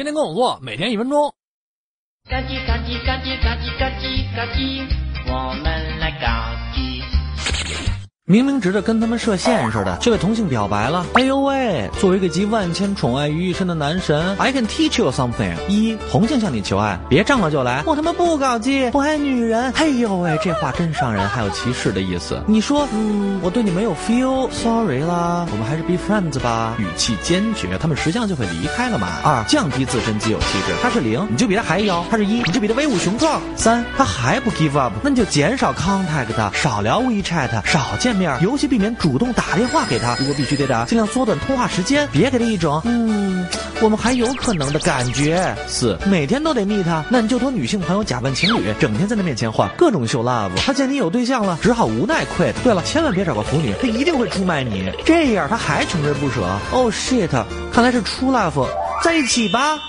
天天跟我做，每天一分钟。嘎叽嘎叽嘎叽嘎叽嘎叽嘎叽，我们来嘎叽。明明直着跟他们设限似的，却被同性表白了。哎呦喂！作为一个集万千宠爱于一身的男神，I can teach you something。一，同性向你求爱，别仗了就来，我他妈不搞基，不爱女人。哎呦喂，这话真伤人，还有歧视的意思。你说，嗯，我对你没有 feel，sorry 啦，我们还是 be friends 吧。语气坚决，他们实际上就会离开了嘛。二，降低自身既有气质，他是零，你就比他还妖；他是一，你就比他威武雄壮。三，他还不 give up，那你就减少 contact，少聊 WeChat，少见。面，尤其避免主动打电话给他。如果必须得打，尽量缩短通话时间，别给他一种嗯，我们还有可能的感觉。四，每天都得密他，那你就托女性朋友假扮情侣，整天在他面前晃，各种秀 love。他见你有对象了，只好无奈 quit。对了，千万别找个腐女，他一定会出卖你。这样他还穷追不舍。Oh shit，看来是出 love，在一起吧。